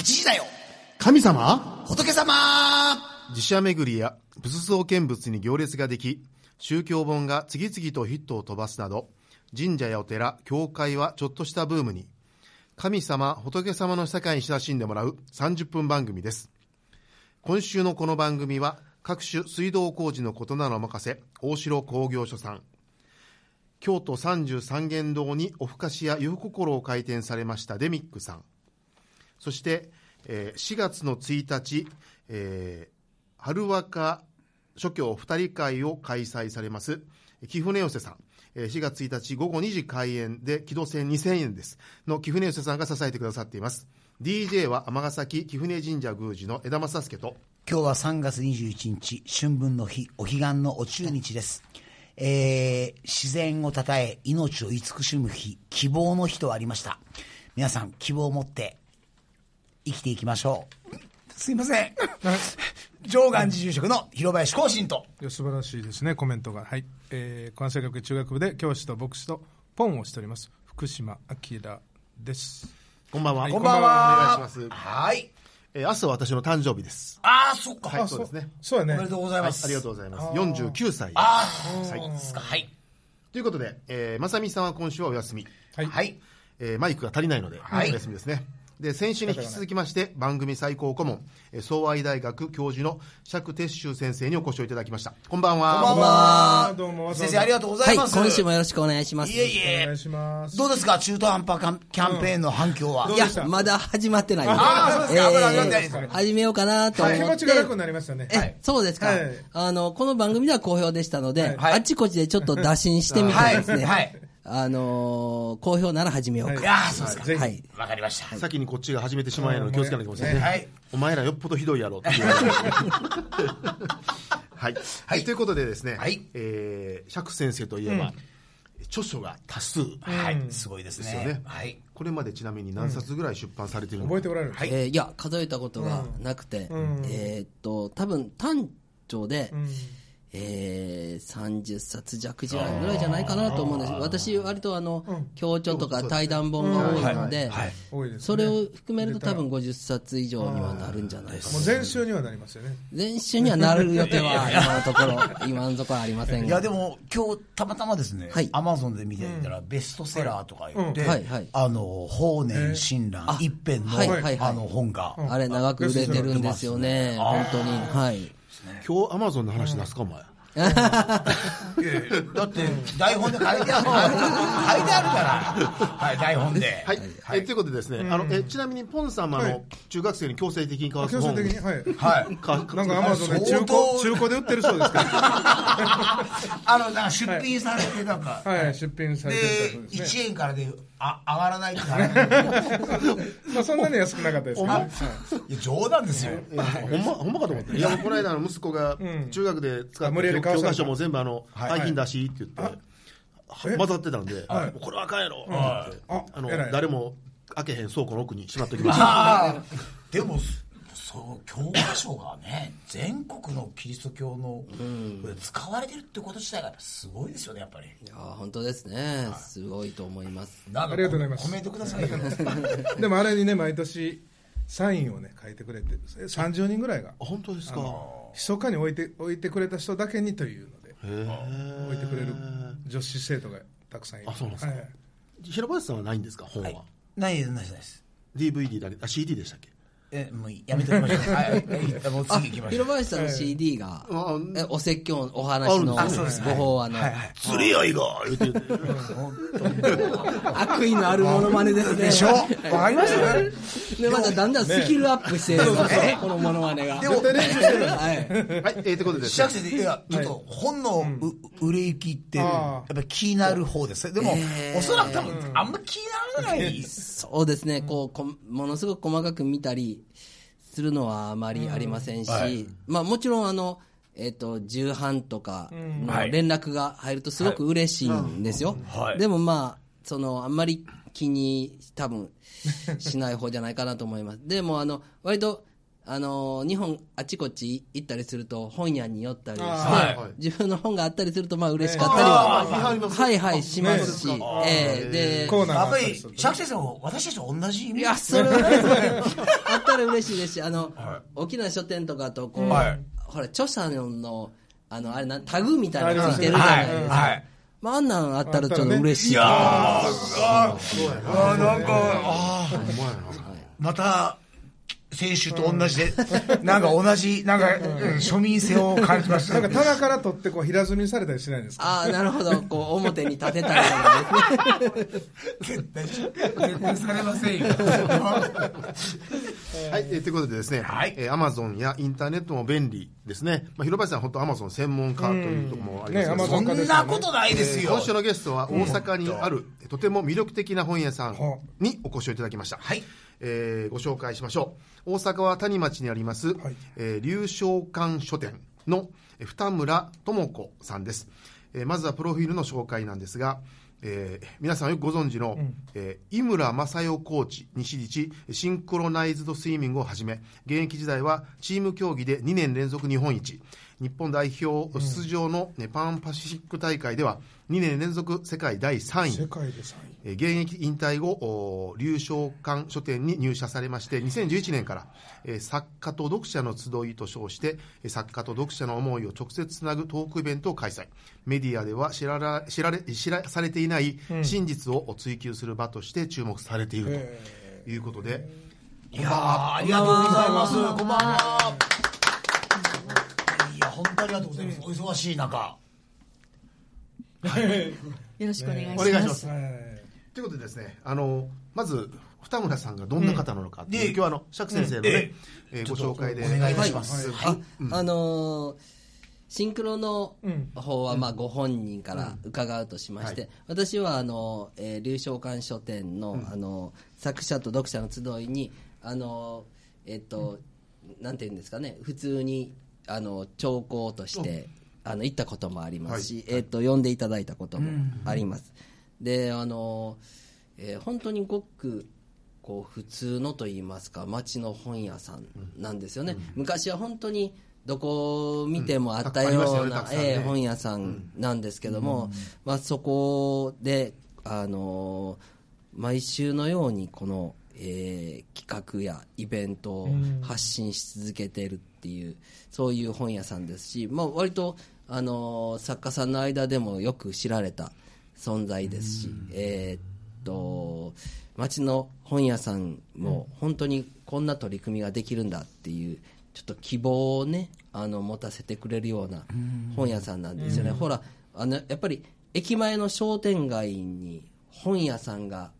8時だよ神様？仏様自社巡りや仏像見物に行列ができ、宗教本が次々とヒットを飛ばすなど、神社やお寺、教会はちょっとしたブームに、神様、仏様の世界に親しんでもらう30分番組です。今週のこの番組は、各種水道工事のことならお任せ、大城工業所さん。京都三十三間堂におふかしや湯心を開店されましたデミックさん。そして、えー4月の1日、えー春若諸教二人会を開催されます、貴船寄せさん。4月1日午後2時開演で、木戸線2000円です。の貴船寄せさんが支えてくださっています。DJ は尼崎貴船神社宮司の枝正助と、今日は3月21日、春分の日、お彼岸のお中日です。えー、自然をたたえ、命を慈しむ日、希望の日とありました。皆さん、希望を持って、生きていきましょう。すいません。上岸寺住職の広林光信と、いや素晴らしいですね、コメントが。はい。えー、関西学院中学部で教師と牧師とポンをしております、福島明です。こんばんは。はいこんばんは。お願いします。はい。えー明日は私の誕生日です。ああ、そっか。はい、そうですね。そうやね。おめでとうございはい、ます。ありがとうございます。49歳。ああ、そうですか。はい。ということで、えー、まさみさんは今週はお休み。はい。はい。えーマイクが足りないので、はいお休みですね。で、先週に引き続きまして、番組最高顧問、えー総愛大学教授の釈哲修先生にお越しをいただきました。こんばんは。こんばんは。どうも先生、ありがとうござはいい、ます。今週もよろしくお願いします。いえいお願いえ。します。どうですか中途半端キャンキャンペーンの反響は？うでした？や、まだ始まってない。ああ、そうですか。まだ始まってないですえー始めようかなと思って。気持ちが楽になりましたね。え、そうですか、はいあの、この番組では好評でしたので、はいあっちこっちでちょっと打診してみてですね、はいはいあのー好評なら始めようか。いやーそうですか。はい。わかりました。先にこっちが始めてしまえので気をつけなきゃいけませんね。はいお前らよっぽどひどいやろっていう。はい、はいということでですね、はいえー、釈先生といえば、著書が多数はい。すごいですですよねね。。はい。これまでちなみに何冊ぐらい出版されてるの？か、覚えておられる？はいえーいや、数えたことがなくて、んえーっと、多分単調で、うん。えー、30冊弱ぐらいじゃないかなと思うんです。私割とあの、強調とか対談本が多いので。それを含めると多分50冊以上にはなるんじゃないかな。もう全集にはなりますよね。前週にはなる予定は 今のところ今のところありませんが。いや、でも、今日、たまたまですねはい、アマゾンで見ていたら、ベストセラーとか言ってうん。はいはい、あの、法然親鸞一編の、はいはいはい。あの、本が、あれ長く売れてるんですよね。本当に。はい今日アマゾンの話出すか、お前。いやいやだって、台本で書いてある、書いてあるから、はい、台本で。はい、えということでですね、あのえちなみにポン様の中学生に強制的に交わす本強制的に、はい。はい。か なんかアマゾンで中相当古、中古で売ってるそうですから。あの、なんか出品されて、なんか、はい、出品されてでるそうですね。1円からであ上がらない まあそんなに安くなかったですけどね。い。や冗談ですよ。ほんま、ほんまかと思って。いや、この間、息子が、中学で使った教科書も全部、あの、はい。廃品出しって言って、え？混ざってたんで、これはあかんやろって言ってああの誰も開けへん倉庫の奥にしまっておきました。でも、そう、教科書がね、全国のキリスト教の、使われてるってこと自体がすごいですよね、やっぱり。いや本当ですねすごいと思いますなんかありがとうございますコメントくださいよ。でもあれにね、毎年、サインをね、書いてくれて、30人ぐらいが、あ本当ですか？密かに置いて、置いてくれた人だけにというので、置いてくれる女子生徒がたくさんいる。あそうなんですか？はい平林さんはないんですか、本は。ないです、ないですないです。DVD だけ、あ、CD でしたっけ？え、もうやめておきましょう。はい、はいもうあ次行きましょう。広林さんの CD が、あえお説教のお話のご法話の、はいはい。釣り合いが言って言って。悪意のあるものまねですね。でしょ？わかりましたね。でまただんだんスキルアップしてる。このモノマネが。でも、はいはい、えー、ということでですね。志らく先生、いや、ちょっと本のう売れ行きって、やあっぱり気になる方です。でも、おそらく多分、あんま気にならない。そうですね、こうこものすごく細かく見たりするのはあまりありませんし、はい。まあ、もちろんあの、えっと重版とかのはい。連絡が入るとすごく嬉しいんですよ、はい。でもまあそのあんまり気に多分しない方じゃないかなと思います。でもあの割とあの日本あちこち行ったりすると本屋に寄ったりして、はいはい。自分の本があったりするとまあ嬉しかったりは、あー見張りますはいはいしますし、ええーナーがあやっぱり釈先生も私たちと同じ意味いや、それは、あったらら嬉しいですし、あの、沖縄書店とかと、こう、はい。ほら、著者の、あの、あれな、タグみたいなのついてるじゃないですか。はい。はい。まあ、あんなんあったらちょっと嬉しい。いやーあーなんかあー。また先週と同じで、なんか同じなんかうん庶民性を感じましたなんか棚から取ってこう平積みにされたりしないんですか？ああ、なるほど。こう、表に立てたりとかですね。絶対絶対されませんよ。はい、えーということでですね、はい。えー、アマゾンやインターネットも便利ですね。まあ、広林さん、本当アマゾン専門家というところもあります。けど、うん。ねそんなことないですよ。えー今週のゲストは大阪にある、とても魅力的な本屋さんにお越しをいただきました。はいえーご紹介しましょう。大阪は谷町にあります、はい。えー龍翔館書店のえー二村智子さんです。えーまずはプロフィールの紹介なんですが、えー皆さんよくご存知の、えー井村正代コーチに師事シンクロナイズドスイミングをはじめ現役時代はチーム競技で2年連続日本一。日本代表出場の、ねパンパシフィック大会では2年連続世界第3位。世界で3位。えー現役引退後、お龍翔館書店に入社されまして、2011年から、えー作家と読者の集いと称して、えー作家と読者の思いを直接つなぐトークイベントを開催。メディアでは知らら知られ知らされていない真実を追求する場として注目されているということで、いやーありがとうございます。こんばんは。いや本当ありがとうございます。お忙しい中。よろしくお願いします。お願いします。はいということでですね、あの、まず、二村さんがどんな方なのかっていう、うん。今日はあの、釈先生のね、うん。えーご紹介で。お願いい。たしますあ、あのーシンクロのうん。方はまあご本人から伺うとしまして、はい。私はあの、えー、流昇館書店の,、あの作者と読者の集いにあのえっ、と、なんていうんですかね普通にあの聴講としてあの行ったこともありますし、えっ、と読んでいただいたこともあります、であの、えー本当にごくこう普通のと言いますか町の本屋さんなんですよね、昔は本当にどこを見てもあったようなよねたくさんね。ええ本屋さんなんですけども、まあ、そこで、あの毎週のようにこの、えー企画やイベントを発信し続けているっていう、そういう本屋さんですし、まあ、割と、あの作家さんの間でもよく知られた存在ですし、えーっと町の本屋さんも本当にこんな取り組みができるんだっていうちょっと希望をねあの持たせてくれるような本屋さんなんですよね、ほらあのやっぱり駅前の商店街に本屋さんが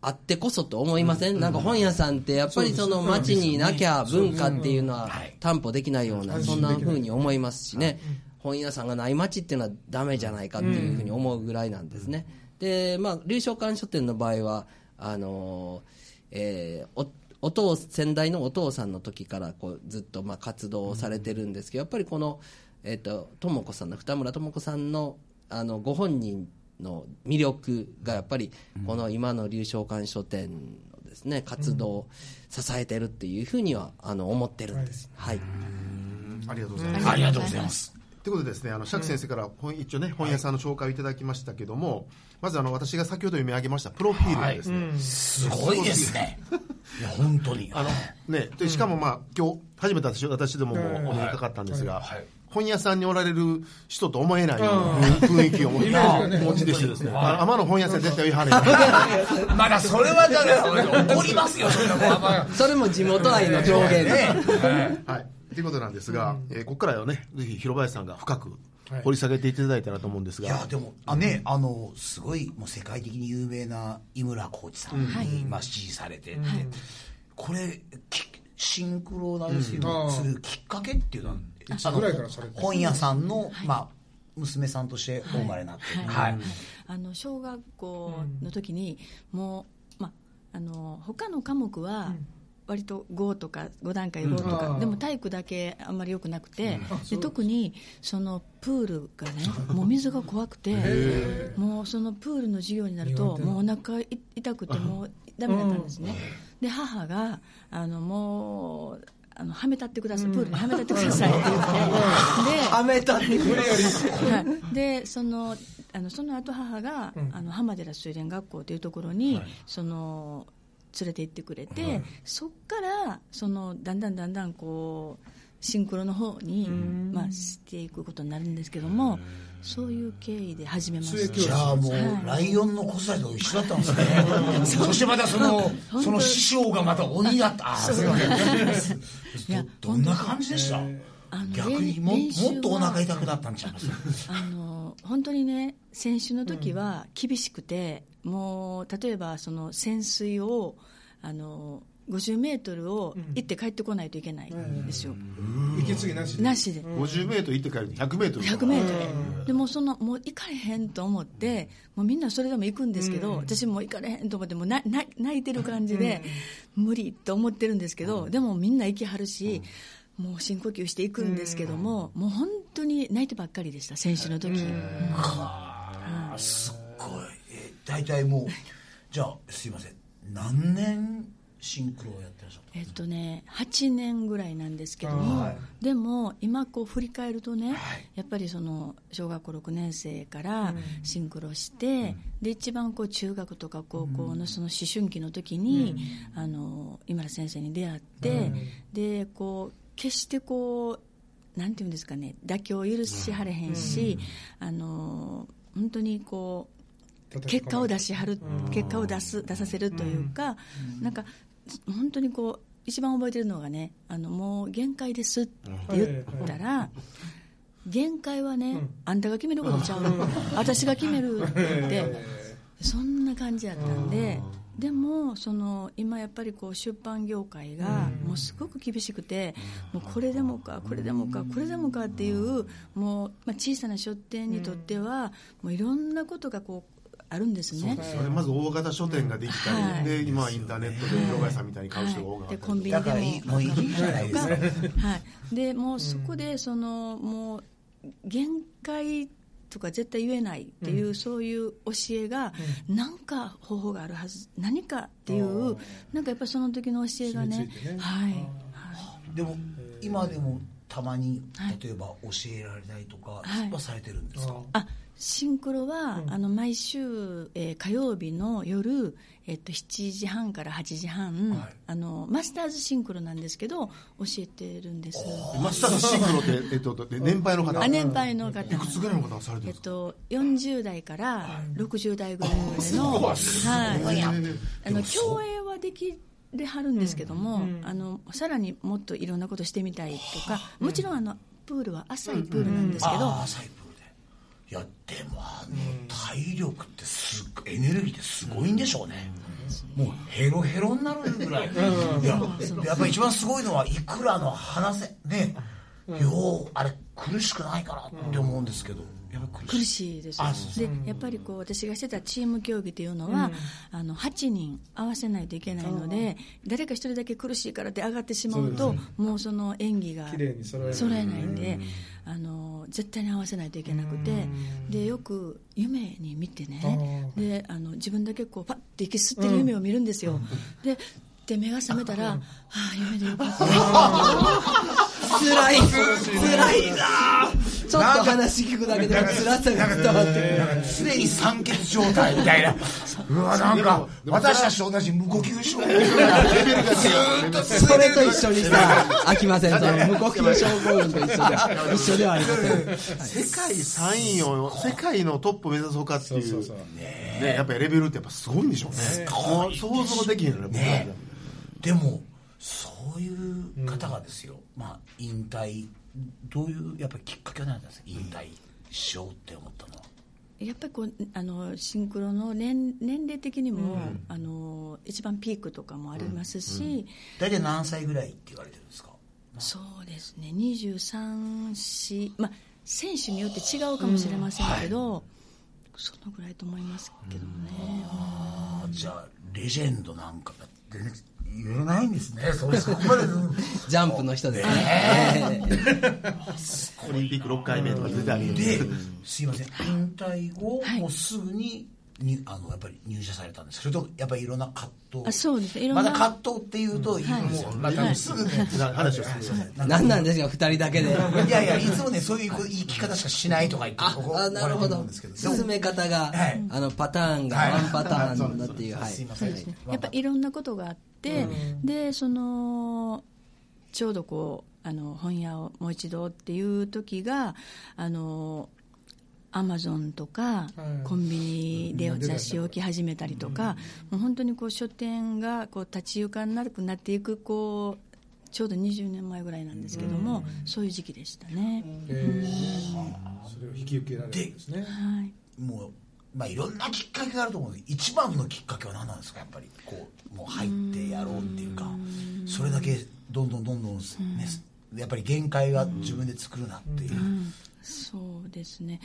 あってこそと思いません、なんか本屋さんってやっぱりその街にいなきゃ文化っていうのは担保できないような、そんな風に思いますしね、本屋さんがない街っていうのはダメじゃないかっていうふうに思うぐらいなんですね。で、まあ、龍翔館書店の場合は、あのえーおお父先代のお父さんの時からこうずっとまあ活動をされてるんですけど、やっぱりこの、えー、と智子さんの二村智子さんのあのご本人の魅力がやっぱりこの今の龍翔館書店のですね活動を支えてるっていうふうにはあの思ってるんです。はい、ありがとうございます。ありがとうございますということでですね、あの釈先生から本一応ね、本屋さんの紹介をいただきましたけども、まずあの私が先ほど読み上げましたプロフィールがですね、すごいですね。いや本当に。あのね、でしかもまあ今日初めて私私どももうんお目にかかったんですが、はい。本屋さんにおられる人と思えないような雰囲気を持ちお持ちでしてですね、あ天の本屋さん絶対言わはれまだそれはじゃあ怒りますよそれも地元愛の表現です。はい。ということなんですが、えーここからはね、ぜひ広林さんが深く掘り下げていただいたらと思うんですが、いやでもあねあのすごいもう世界的に有名な井村コーチさんに今支持されてて、これきシンクロナイズスイミングするきっかけっていうのは、いつぐらいからされてる本屋さんの、まあ娘さんとしてお生まれになって、はい。あの小学校の時にもう、ま、あの他の科目は割と5とか5段階5とか、うんでも体育だけあんまり良くなくて、で特にそのプールがねもう水が怖くてもうそのプールの授業になるともうお腹い痛くてもうダメだったんですね、で母があのもうあのはめたってください、プールにはめたってくださいって言って、ではめたって。はい、でそのあのその後母が、あの浜寺水蓮学校というところに、その連れて行ってくれて、そっからそのだんだんだんだんこうシンクロの方に、まあ、していくことになるんですけども、そういう経緯で始めました。じゃあもう、ライオンの子育てと一緒だったんですね。そしてまたその、その師匠がまた鬼だった。あ、すい。ません。どどんな感じでした？逆にももっとお腹痛くなったんちゃいます？あの本当にね選手の時は厳しくて、もう例えばその潜水をあの50メートルを行って帰ってこないといけないんですよ。息継ぎなしで。なしで。50メートル行って帰るに100メートル。100メートル。でもその、もう行かれへんと思って、もうみんなそれでも行くんですけど、私も行かれへんと思って、もうなな泣いてる感じで、無理と思ってるんですけど、でもみんな行きはるし、もう深呼吸していくんですけども、もう本当に泣いてばっかりでした、選手の時。あすっごい。えー大体もう、じゃあ、すいません。何年シンクロをやってらっしゃったえっとね、8年ぐらいなんですけども、でも今こう振り返るとね、やっぱりその小学校6年生からシンクロして、で一番こう中学とか高校のその思春期の時に、あの今田先生に出会って、でこう決してこうなんていうんですかね妥協を許しはれへんし、あの本当にこう結果を出しはる、結果を出す出させるというか、なんか本当にこう一番覚えてるのがねあのもう限界ですって言ったら、限界はね、あんたが決めることちゃう。私が決めるってそんな感じやったんで。でもその今やっぱりこう出版業界がもうすごく厳しくて、もうこれでもかこれでもかこれでもかっていうもうまあ小さな書店にとってはもういろんなことがこうあるんですね。それまず大型書店ができたり、はい。で今はインターネットで色貝さんみたいに買う人が多くなでったりコンビニでももういいじゃないですかはい、でもうそこでそのもう限界とか絶対言えないっていう、そういう教えが、なんか方法があるはず何かっていうなんかやっぱりその時の教えがね染みついはい、でも今でもたまにはい。例えば教えられたりとかはい。はされてるんですか、あシンクロは、あの毎週、えー火曜日の夜、えっと、7時半から8時半、はい。あのマスターズシンクロなんですけど教えてるんです。マスターズシンクロって、えっと、で年配の方？あ年配の方。いくつぐらいの方がされてるんですか、えっと、40代から60代ぐらいまでの、はい、あの競泳はできではるんですけども、あのさらにもっといろんなことしてみたいとか、もちろんあのプールは浅いプールなんですけど、浅いプールで。いやでもあの体力ってすっごいエネルギーってすごいんでしょうね、もうヘロヘロになるぐらい、いややっぱり一番すごいのはいくらの話せねようあれ苦しくないかなって思うんですけど、苦苦しいですでやっぱりこう私がしてたチーム競技というのは、あの8人合わせないといけないので誰か一人だけ苦しいからって上がってしまうともうその演技が揃えないんであの絶対に合わせないといけなくてでよく夢に見てねであの自分だけこうパッて息吸ってる夢を見るんですよ、でで目が覚めたら、ああ、夢でよかった。辛い。辛いなちょっと。話聞くだけでも辛さが伝わってくるなんか常に酸欠状態みたいなうわなんか私たちと同じ無呼吸症レベルがずーっとそれと一緒にさ飽きませんその無呼吸症候群と一緒で一緒ではありません世界3位を世界のトップ目指そうかっていうねやっぱりレベルってやっぱすごいんでしょうね想像できへんよねねもでもそういう方がですよ、まあ引退どういうやっぱりきっかけなんですか？引退しようって思ったのは。やっぱりこうあのシンクロの年年齢的にも、あの一番ピークとかもありますし、大体何歳ぐらいって言われてるんですか？そうですね。23、4まあ、選手によって違うかもしれませんけど、そのぐらいと思いますけどもね、あじゃあレジェンドなんか全然言えないんですね。それ そこまで。ジャンプの人ですね。オリンピック6回目とか出てあげす。いません。引退後、はい。もうすぐににあのやっぱり入社されたんです。それとやっぱりいろんな葛藤。あそうです。ねいろんな。まだ葛藤っていうとい。いんですよ、まあ、すぐね。話をす。る何なんですか二人だけで。いやいやいつもねそういう言い聞き方しかしないとか言ってあ怒あなるほど。進め方が、はい。あのパターンがはい。ワンパターンだっていう、はい。す。いません。やっぱいろんなことがあって、でそのちょうどこうあの本屋をもう一度っていう時があのアマゾンとか、コンビニで雑誌を置き始めたりとか、もう本当にこう書店がこう立ち行かなくなっていくこうちょうど20年前ぐらいなんですけども、そういう時期でしたね。えー。それを引き受けられるんですね。はい。もうまあいろんなきっかけがあると思う。んです一番のきっかけは何なんですか？やっぱりこうもう入ってやろうっていうか。それだけどんどんどんどん、ね、やっぱり限界は自分で作るなっていう、そうですね、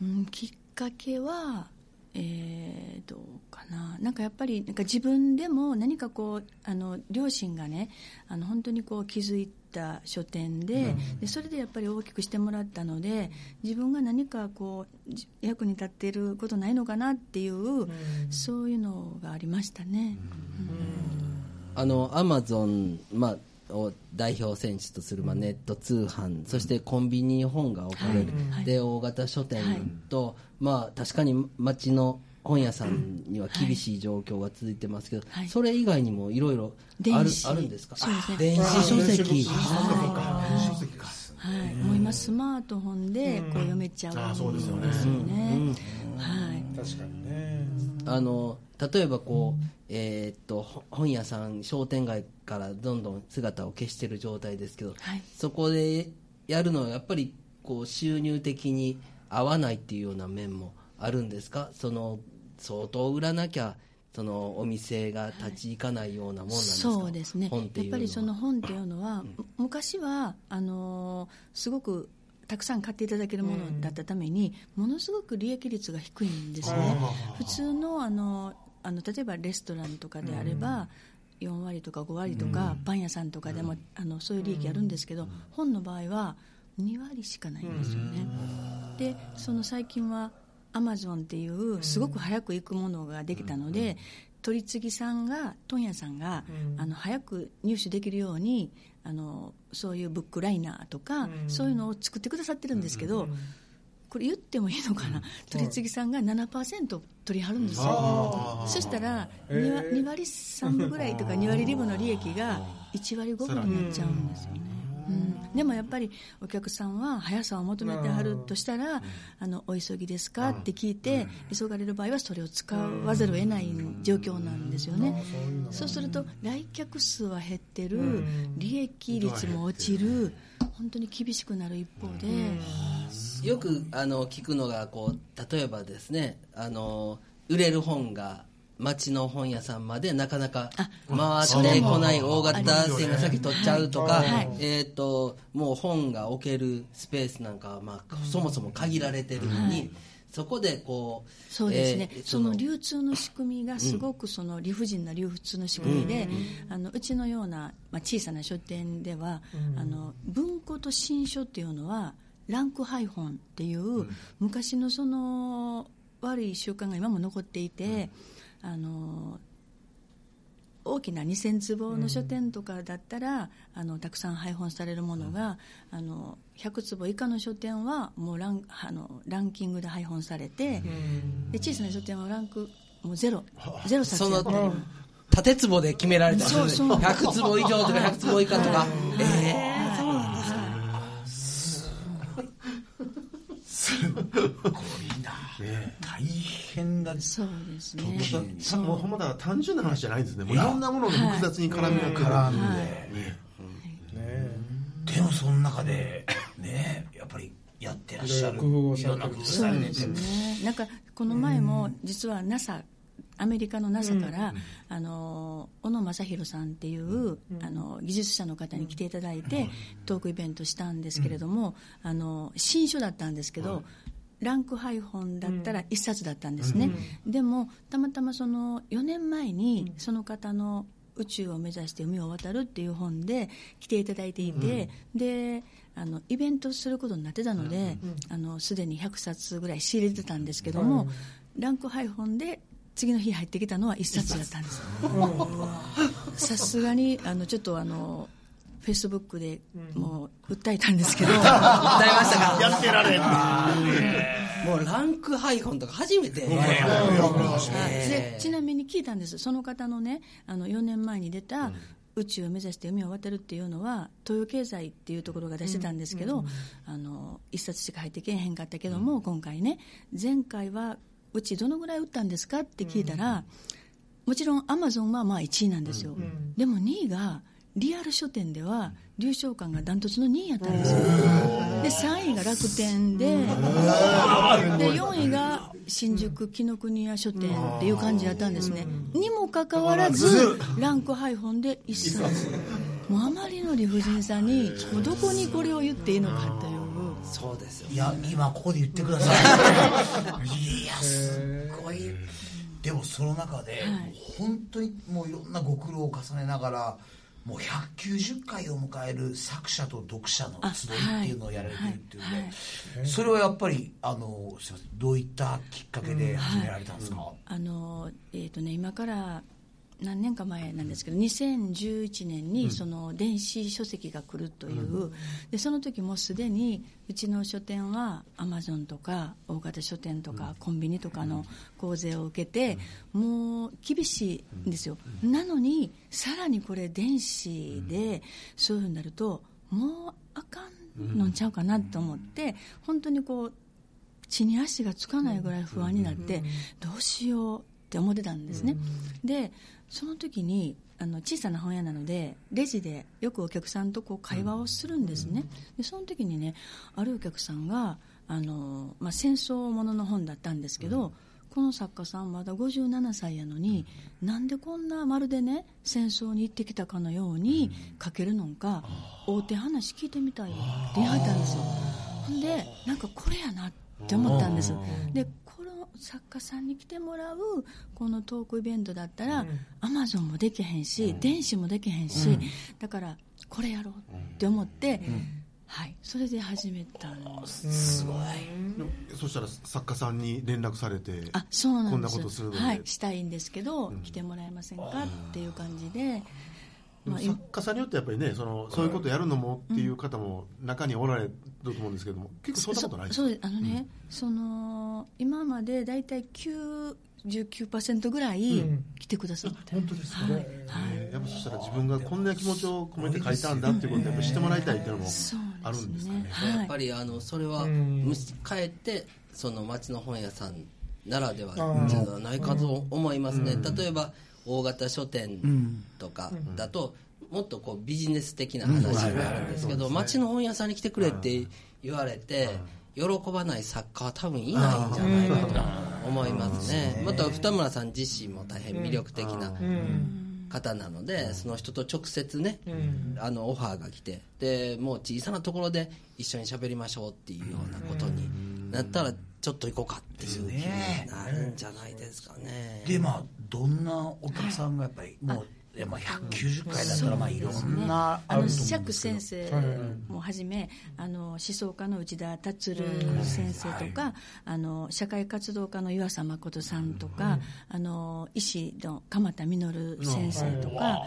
うん、きっかけは、えーどうかな、なんかやっぱりなんか自分でも何かこうあの両親がねあの本当にこう気づいた書店で,、でそれでやっぱり大きくしてもらったので自分が何かこうじ役に立っていることないのかなっていう、そういうのがありましたね。あのアマゾン、まあ、を代表選手とする、まあ、ネット通販、そしてコンビニに本が置かれる、はい。で大型書店と、まあ、確かに町の本屋さんには厳しい状況が続いてますけど、はい。それ以外にもいろいろあるあるんですか？電子書籍。はい、もう今スマートフォンでこう読めちゃうんですよね。はい。確かにね。あの例えばこう、えーっとほ本屋さん商店街からどんどん姿を消している状態ですけど、はい。そこでやるのはやっぱりこう収入的に合わないっていうような面もあるんですか？その相当売らなきゃそのお店が立ち行かないようなもんなんですか、そうですね。本っていうのは。やっぱりその本っていうのは、昔はあのーすごくたくさん買っていただけるものだったために、ものすごく利益率が低いんですね。普通のあのあの例えばレストランとかであれば、4割とか5割とか、パン屋さんとかでもあのそういう利益あるんですけど、本の場合は2割しかないんですよね、でその最近はアマゾンっていうすごく早く行くものができたので、取り次ぎさんが問屋さんが、あの早く入手できるようにあのそういうブックライナーとか、そういうのを作ってくださってるんですけど、これ言ってもいいのかな、取り次ぎさんが7%取りはるんですよ、そしたら 2, 割2割3分ぐらいとか2割2分の利益が1割5分になっちゃうんですよね。うん、でもやっぱりお客さんは速さを求めてはるとしたら、あのお急ぎですか？って聞いて、急がれる場合はそれを使わざるを得ない状況なんですよね。そうすると来客数は減ってる、利益率も落ちる、本当に厳しくなる一方で、よくあの聞くのがこう例えばですねあの売れる本が町の本屋さんまでなかなか回ってこない大型線が先取っちゃうとか、はい。えー、ともう本が置けるスペースなんかは、まあ、そもそも限られてるのに、そこでこうそうですね、えーその流通の仕組みがすごくその理不尽な流通の仕組みで、あのうちのような、まあ、小さな書店では、あの文庫と新書っていうのはランク配本っていう、昔のその悪い習慣が今も残っていて、あの大きな2000坪の書店とかだったら、あのたくさん配本されるものが、あの100坪以下の書店はもうランあのランキングで配本されて、で小さな書店はランクもうゼロゼロ冊やったり縦坪で決められたそうそう。100坪以上とか100坪以下とか、えー大変だそうですね。さもうほんまだ単純な話じゃないんですね。もういろんなものが複雑に絡み合ってる絡んで、ね。でもその中でねやっぱりやってらっしゃる。いろんな工夫そうでされてるすね。なんかこの前も実は NASA アメリカの NASA から、あの小野正弘さんっていう、あの技術者の方に来ていただいて、トークイベントしたんですけれども、あの新書だったんですけど、ランク配本だったら1冊だったんですね、でもたまたまその4年前にその方の宇宙を目指して海を渡るっていう本で来ていただいていて、であのイベントすることになってたので、あのすでに100冊ぐらい仕入れてたんですけども、ランク配本で次の日入ってきたのは1冊だったんです。さすがにあのちょっとあのフェイスブックでもう訴えたんですけど、訴えましたか？やってられん。もうランク配本とか初めて。ちなみに聞いたんです。その方のねあの4年前に出た、宇宙を目指して海を渡るっていうのは東洋経済っていうところが出してたんですけど、あの一冊しか入ってけえへんかったけども、今回ね前回はうちどのぐらい売ったんですかって聞いたら、もちろんアマゾンはまあ1位なんですよ、でも2位がリアル書店では流暢館がダントツの2位やったんです。よで3位が楽天でで4位が新宿紀ノ国屋書店っていう感じやったんですね。にもかかわらずランク配本で1冊。もうあまりの理不尽さにもうどこにこれを言っていいのかという。そうですよ。いや今ここで言ってください。いやすごい。でもその中で、本当にもういろんなご苦労を重ねながらもう190回を迎える作者と読者の集いっていうのをやられてるっていうので、はい。はい。それはやっぱりあのすいませんどういったきっかけで始められたんですか、あの、えーとね、今から何年か前なんですけど2011年にその電子書籍が来るという、でその時もすでにうちの書店はアマゾンとか大型書店とかコンビニとかの構成を受けて、もう厳しいんですよ、なのにさらにこれ電子でそういうふうになるともうあかんのんちゃうかなと思って本当にこう地に足がつかないぐらい不安になって、どうしようって思ってたんですね、でその時にあの小さな本屋なのでレジでよくお客さんとこう会話をするんですね、でその時にねあるお客さんがあの、まあ、戦争ものの本だったんですけど、この作家さんまだ57歳やのに、なんでこんなまるでね戦争に行ってきたかのように書けるのか、大手話聞いてみたいって言いはったんですよ。ほんでなんかこれやなって思ったんですで作家さんに来てもらうこのトークイベントだったら、アマゾンもできへんし、電子もできへんし、だからこれやろうって思って、はい、それで始めたんです。すごい。そしたら作家さんに連絡されてあそうなんです。こんなことするので。はい、したいんですけど、来てもらえませんかっていう感じで、まあ、作家さんによってやっぱりねそのそういうことやるのもっていう方も中におられると思うんですけども結構そんなことないですか？そうですあのね、その今まで大体99%ぐらい来てくださって、本当ですか？はい、はい。えーやっぱそしたら自分がこんな気持ちを込めて書いたんだっていうことをやっぱ知ってもらいたいっていうのもそうあるんですかね？はい。やっぱりあのそれはん。むしかえってその町の本屋さんならではじゃないかと思いますね、例えば大型書店とかだと、もっとこうビジネス的な話があるんですけど、町の本屋さんに来てくれって言われて、喜ばない作家は多分いないんじゃないかと思いますね。また二村さん自身も大変魅力的な方なので、その人と直接ね、あのオファーが来てでもう小さなところで一緒に喋りましょうっていうようなことになったらちょっと行こうかっていう気になるんじゃないですかね。でまあどんなお客さんがやっぱりもういやまあ190回だったらまあいろんなああのると思うんです釈けど。先生もはじめあの思想家の内田達先生とか、あの社会活動家の湯浅誠さんとか、あの医師の鎌田実先生とか、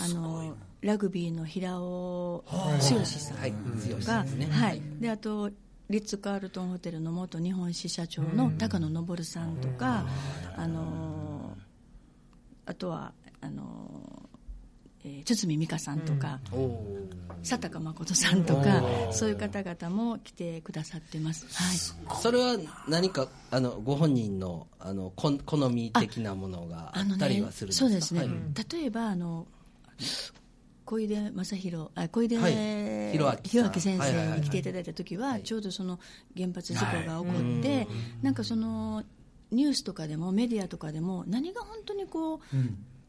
あのラグビーの平尾剛さんはい。剛が、さんですね。はい、であとリッツ・カールトンホテルの元日本支社長の高野昇さんとか、あのあとはあの、えー堤美香さんとか、佐高誠さんとかそういう方々も来てくださってます。はい。それは何かあのご本人のあの好み的なものがあったりはするんですか？そうですね、はい。例えばあの小出正弘あ小出、はい。弘明先はいはいはい生に来ていただいた時は、ちょうどその原発事故が起こって、なんかそのニュースとかでもメディアとかでも何が本当にこう、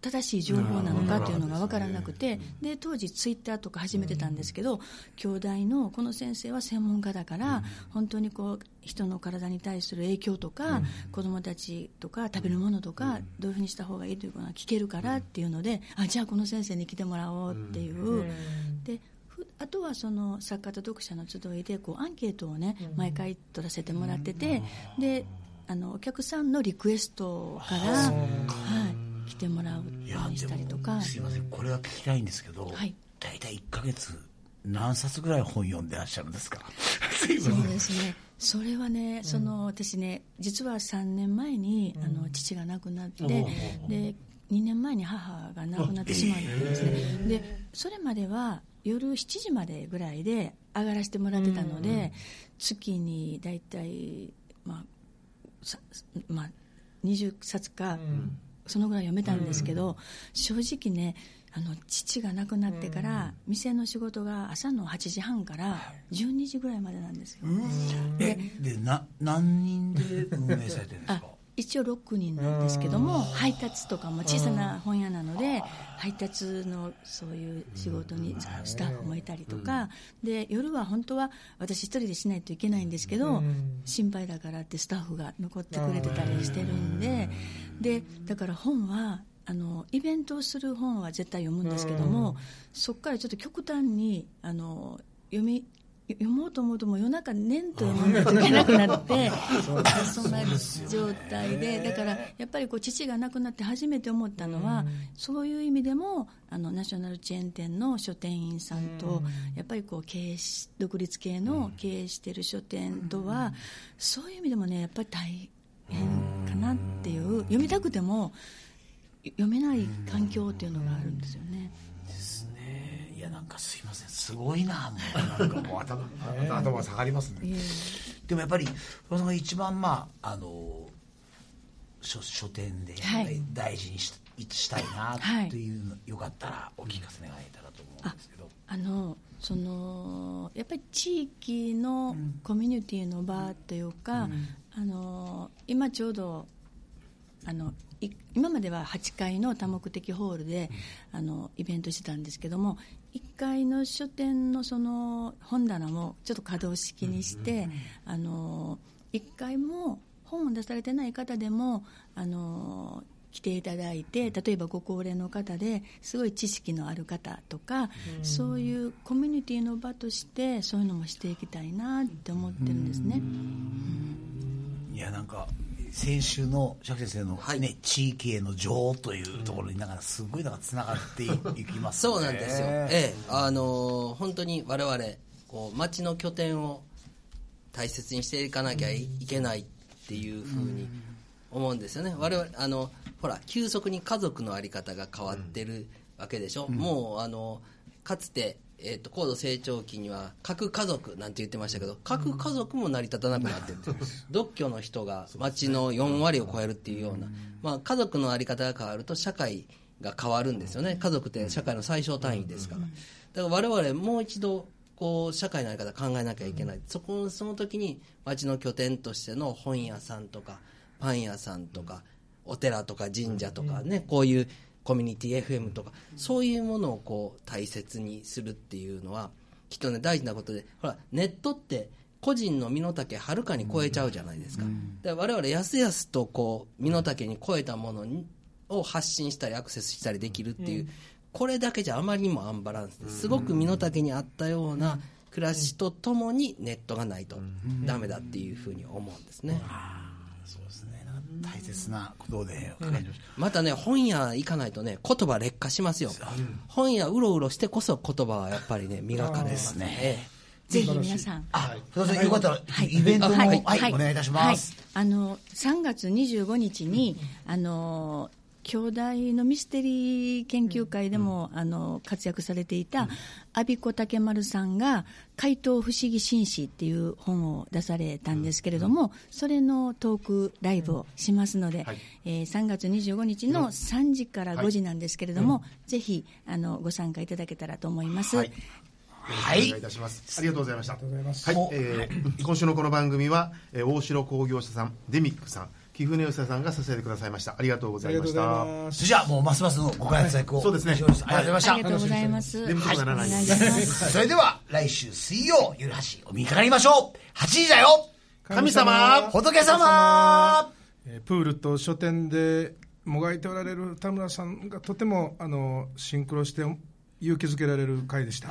正しい情報なのかというのが分からなくて、で当時、ツイッターとか始めてたんですけど、兄弟のこの先生は専門家だから、本当にこう人の体に対する影響とか、子供たちとか食べるものとか、どういうふうにした方がいいというのが聞けるからっていうので、あじゃあこの先生に来てもらおうっていう。でふあとはその作家と読者の集いでこうアンケートをね毎回取らせてもらっててであのお客さんのリクエストから、はい、来てもらうようにしたりとか。すいませんこれは聞きたいんですけど、はい。大体1か月何冊ぐらい本読んでらっしゃるんですか？そうですね。それはね、その私ね実は3年前に、あの父が亡くなって、で2年前に母が亡くなってしまったんですね、でそれまでは夜7時までぐらいで上がらせてもらってたので、月に大体まあさまあ、20冊か、そのぐらい読めたんですけど、正直ねあの父が亡くなってから、店の仕事が朝の8時半から12時ぐらいまでなんですよ、えでな何人で運営されてるんですあか？一応6人なんですけども配達とかも小さな本屋なので配達のそういう仕事にスタッフもいたりとかで夜は本当は私一人でしないといけないんですけど心配だからってスタッフが残ってくれてたりしてるんででだから本はあのイベントをする本は絶対読むんですけどもそこからちょっと極端にあの読み読もうと思うともう夜中寝んと読まないといけなくなってそんな状態でだからやっぱりこう父が亡くなって初めて思ったのはそういう意味でもあのナショナルチェーン店の書店員さんとやっぱりこう経営し独立系の経営してる書店とはそういう意味でもねやっぱり大変かなっていう読みたくても読めない環境っていうのがあるんですよね。やなんかすいません。すごいなもう。なんかもう 頭頭が下がりますね。え。でもやっぱり小野さんが一番まああの書書店ではい。大事にし,、したいなはい。っていうの、よかったらお聞かせ願えたらと思うんですけど。あのそのやっぱり地域のコミュニティの場というか、あの今ちょうどあのい今までは8階の多目的ホールで、あのイベントしてたんですけども1階の書店のその本棚もちょっと可動式にして、あの1階も本を出されてない方でもあの来ていただいて例えばご高齢の方ですごい知識のある方とか、そういうコミュニティの場としてそういうのもしていきたいなって思ってるんですね。いやなんか先週の釈先生の、ねはい。地域への情というところになんかすごいなんかつながっていいきますね。そうなんですよ、ええ。あのー本当に我々こう町の拠点を大切にしていかなきゃいけないっていうふうに思うんですよね、我々あのほら急速に家族の在り方が変わってるわけでしょ、もうあのかつて、えー、と高度成長期には核家族なんて言ってましたけど核家族も成り立たなくなってる独居の人が町の4割を超えるっていうような、まあ、家族の在り方が変わると社会が変わるんですよね。家族って社会の最小単位ですから。だから我々もう一度こう社会の在り方考えなきゃいけない、そこその時に町の拠点としての本屋さんとかパン屋さんとかお寺とか神社とかね、こういうコミュニティ FM とかそういうものをこう大切にするっていうのはきっとね大事なことでほらネットって個人の身の丈はるかに超えちゃうじゃないですか、で我々やすやすとこう身の丈に超えたものにを発信したりアクセスしたりできるっていう、これだけじゃあまりにもアンバランスです。ごく身の丈に合ったような暮らしとともにネットがないとダメだっていうふうに思うんですね、大切なことでお願いしまたね本屋行かないとね言葉劣化しますよ、本屋うろうろしてこそ言葉はやっぱりね磨かれますね。ええぜひ皆さん。あ、福田さん、よかったら、イベントも、はい、お願いいたします。はい、あの3月25日に、あの兄弟のミステリー研究会でも、あの活躍されていた阿比子竹丸さんが「怪盗不思議紳士」っていう本を出されたんですけれども、それのトークライブをしますので、えー3月25日の3時から5時なんですけれども、ぜひあのご参加いただけたらと思います。はい。はい。お願いいたします。ありがとうございました。とうございます。はい、えー今週のこの番組は、えー大城工業者さん、デミックさん、貴船寄さんが支えてくださいました。ありがとうございました。それじゃあ、もうますますのご活躍を。そうですねありがとうございました。ありがとうございます。眠くならない。それでは、来週水曜、ゆるはし、お見かかりましょう。8時だよ神様仏様えープールと書店でもがいておられる田村さんがとてもあのシンクロして勇気づけられる回でした。